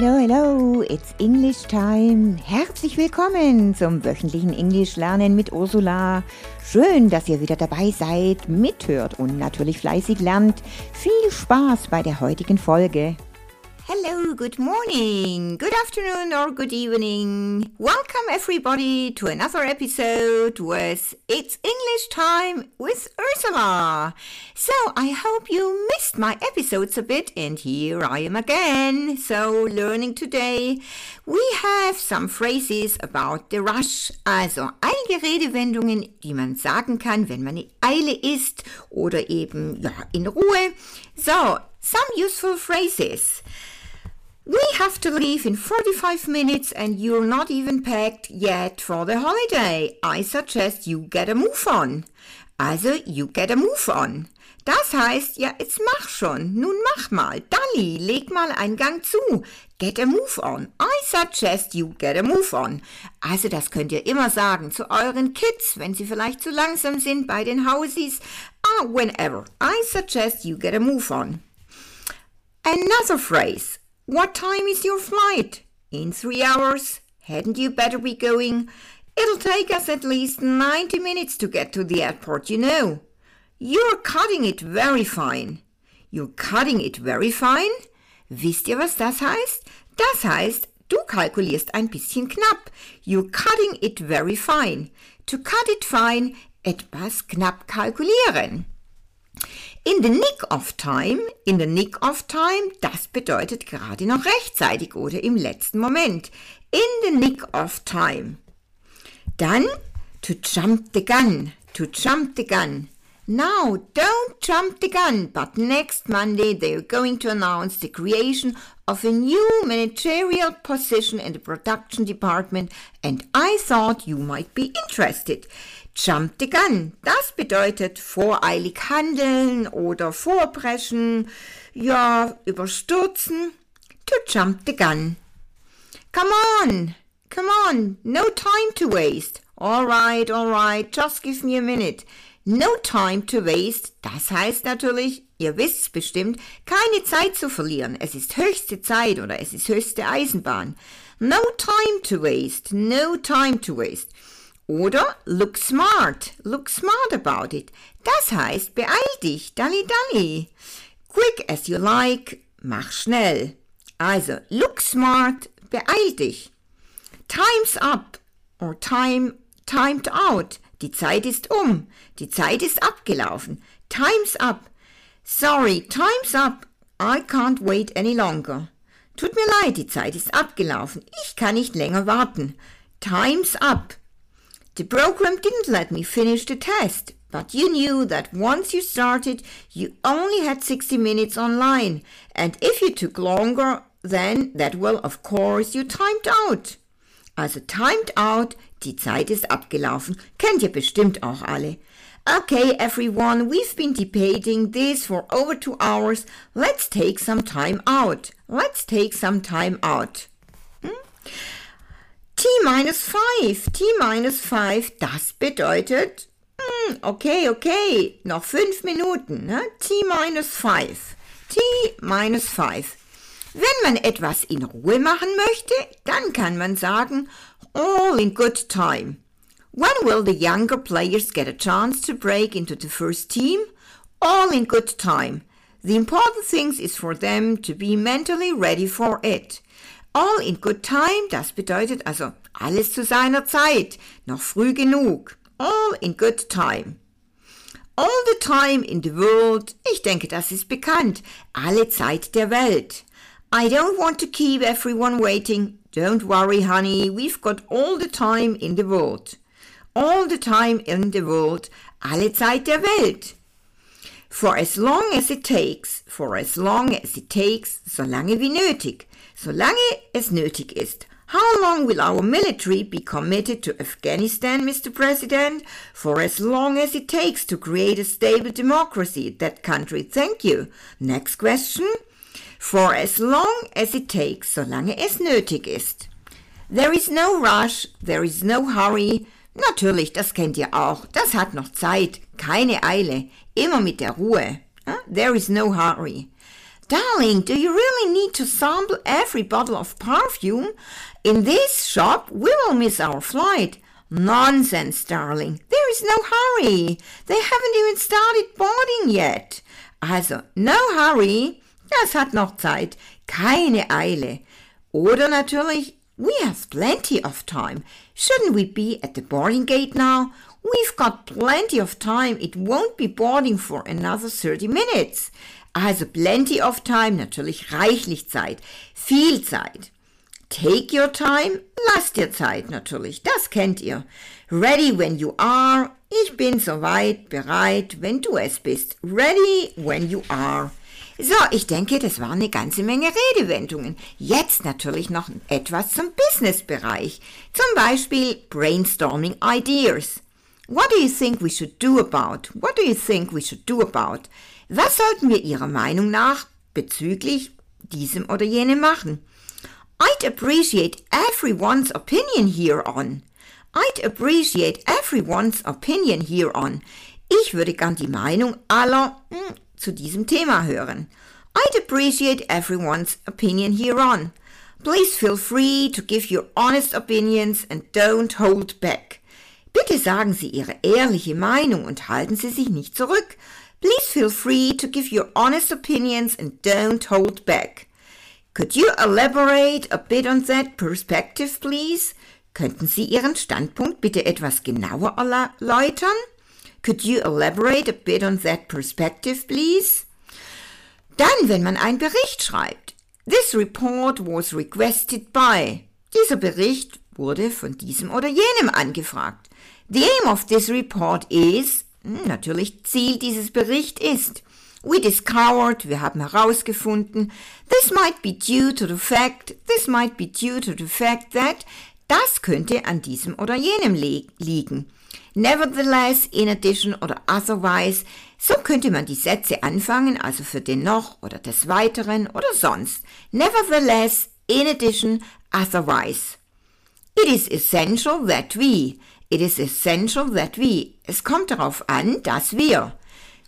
Hello, hello, it's English time. Herzlich willkommen zum wöchentlichen Englisch lernen mit Ursula. Schön, dass ihr wieder dabei seid, mithört und natürlich fleißig lernt. Viel Spaß bei der heutigen Folge. Hello, good morning, good afternoon, or good evening. Welcome, everybody, to another episode with It's English Time with Ursula. So, I hope you missed my episodes a bit, and here I am again. So, learning today, we have some phrases about the rush. Also, einige Redewendungen, die man sagen kann, wenn man in Eile ist oder eben ja, in Ruhe. So, some useful phrases. Have to leave in 45 minutes and you're not even packed yet for the holiday. I suggest you get a move on. Also, you get a move on. Das heißt, ja, jetzt mach schon. Nun mach mal. Dalli, leg mal einen Gang zu. Get a move on. I suggest you get a move on. Also, das könnt ihr immer sagen zu euren Kids, wenn sie vielleicht zu langsam sind bei den Hausies. Ah, whenever. I suggest you get a move on. Another phrase. What time is your flight? In three hours. Hadn't you better be going? It'll take us at least 90 minutes to get to the airport, you know. You're cutting it very fine. You're cutting it very fine? Wisst ihr, was das heißt? Das heißt, du kalkulierst ein bisschen knapp. You're cutting it very fine. To cut it fine, etwas knapp kalkulieren. In the nick of time, in the nick of time, das bedeutet gerade noch rechtzeitig oder im letzten Moment. In the nick of time. Dann to jump the gun, to jump the gun. Now, don't jump the gun, but next Monday they're going to announce the creation of a new managerial position in the production department, and I thought you might be interested. Jump the gun. Das bedeutet voreilig handeln oder vorpreschen, ja, überstürzen. To jump the gun. Come on, come on, no time to waste. All right, all right, just give me a minute. No time to waste, das heißt natürlich, ihr wisst's bestimmt, keine Zeit zu verlieren. Es ist höchste Zeit oder es ist höchste Eisenbahn. No time to waste, no time to waste. Oder look smart, look smart about it. Das heißt, beeil dich, dalli dalli. Quick as you like, mach schnell. Also, look smart, beeil dich. Time's up or time timed out. Die Zeit ist um. Die Zeit ist abgelaufen. Time's up. Sorry, time's up. I can't wait any longer. Tut mir leid, die Zeit ist abgelaufen. Ich kann nicht länger warten. Time's up. The program didn't let me finish the test, but you knew that once you started, you only had 60 minutes online, and if you took longer, then that will, of course, you timed out. Also timed out, die Zeit ist abgelaufen, kennt ihr bestimmt auch alle. Okay, everyone, we've been debating this for over two hours. Let's take some time out. Let's take some time out. Hm? T minus 5, T minus 5, das bedeutet, hm, okay, okay, noch 5 Minuten, ne? T minus 5, T minus 5. Wenn man etwas in Ruhe machen möchte, dann kann man sagen, all in good time. When will the younger players get a chance to break into the first team? All in good time. The important thing is for them to be mentally ready for it. All in good time, das bedeutet also alles zu seiner Zeit, noch früh genug. All in good time. All the time in the world, ich denke, das ist bekannt. Alle Zeit der Welt. I don't want to keep everyone waiting. Don't worry, honey, we've got all the time in the world. All the time in the world, alle Zeit der Welt. For as long as it takes, for as long as it takes, solange wie nötig solange es nötig ist. How long will our military be committed to Afghanistan, Mr. President? For as long as it takes to create a stable democracy in that country. Thank you. Next question. For as long as it takes, solange es nötig ist. There is no rush, there is no hurry. Natürlich, das kennt ihr auch. Das hat noch Zeit. Keine Eile. Immer mit der Ruhe. There is no hurry. Darling, do you really need to sample every bottle of perfume? In this shop, we will miss our flight. Nonsense, darling. There is no hurry. They haven't even started boarding yet. Also, no hurry. Das hat noch Zeit. Keine Eile. Oder natürlich, we have plenty of time. Shouldn't we be at the boarding gate now? We've got plenty of time. It won't be boarding for another 30 minutes. Also plenty of time, natürlich reichlich Zeit, viel Zeit. Take your time, lass dir Zeit natürlich, das kennt ihr. Ready when you are, ich bin soweit, bereit, wenn du es bist. Ready when you are. So, ich denke, das waren eine ganze Menge Redewendungen. Jetzt natürlich noch etwas zum Businessbereich. Zum Beispiel brainstorming ideas. What do you think we should do about? What do you think we should do about? Was sollten wir Ihrer Meinung nach bezüglich diesem oder jenem machen? I'd appreciate everyone's opinion here on. I'd appreciate everyone's opinion here on. Ich würde gern die Meinung aller hm, zu diesem Thema hören. I'd appreciate everyone's opinion here on. Please feel free to give your honest opinions and don't hold back. Bitte sagen Sie Ihre ehrliche Meinung und halten Sie sich nicht zurück. Please feel free to give your honest opinions and don't hold back. Could you elaborate a bit on that perspective, please? Könnten Sie Ihren Standpunkt bitte etwas genauer erläutern? Could you elaborate a bit on that perspective, please? Dann, wenn man einen Bericht schreibt. This report was requested by. Dieser Bericht wurde von diesem oder jenem angefragt. The aim of this report is hm, natürlich Ziel dieses Bericht ist. We discovered, wir haben herausgefunden, this might be due to the fact, this might be due to the fact that, das könnte an diesem oder jenem liegen. Nevertheless, in addition oder otherwise, so könnte man die Sätze anfangen, also für den noch oder des Weiteren oder sonst. Nevertheless, in addition, otherwise. It is essential that we, It is essential that we. Es kommt darauf an, dass wir.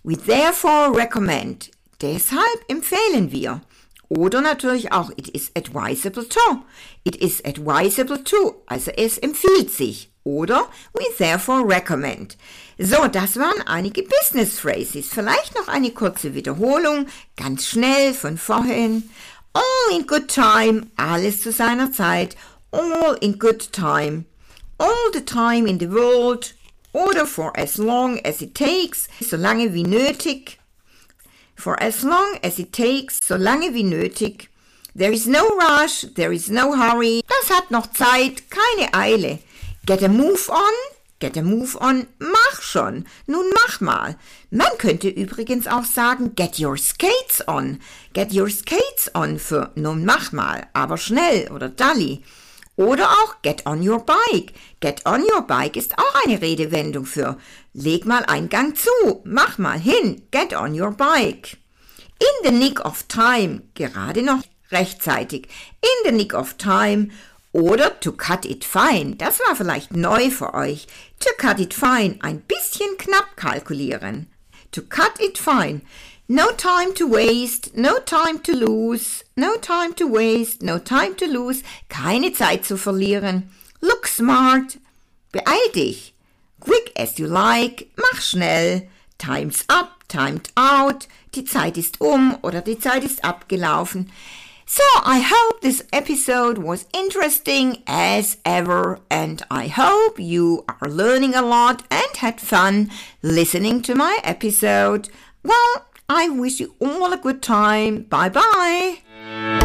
We therefore recommend. Deshalb empfehlen wir. Oder natürlich auch, it is advisable to. It is advisable to. Also es empfiehlt sich. Oder we therefore recommend. So, das waren einige Business Phrases. Vielleicht noch eine kurze Wiederholung, ganz schnell von vorhin. All in good time, alles zu seiner Zeit. All in good time all the time in the world oder for as long as it takes, solange wie nötig. For as long as it takes, solange wie nötig. There is no rush, there is no hurry. Das hat noch Zeit, keine Eile. Get a move on, get a move on, mach schon. Nun mach mal. Man könnte übrigens auch sagen, get your skates on. Get your skates on für nun mach mal, aber schnell oder dalli. Oder auch get on your bike. Get on your bike ist auch eine Redewendung für leg mal einen Gang zu, mach mal hin, get on your bike. In the nick of time, gerade noch rechtzeitig. In the nick of time oder to cut it fine, das war vielleicht neu für euch. To cut it fine, ein bisschen knapp kalkulieren. To cut it fine. No time to waste, no time to lose, no time to waste, no time to lose, keine Zeit zu verlieren. Look smart, beeil dich. Quick as you like, mach schnell. Time's up, timed out, die Zeit ist um oder die Zeit ist abgelaufen. So I hope this episode was interesting as ever and I hope you are learning a lot and had fun listening to my episode. Well, I wish you all a good time. Bye bye.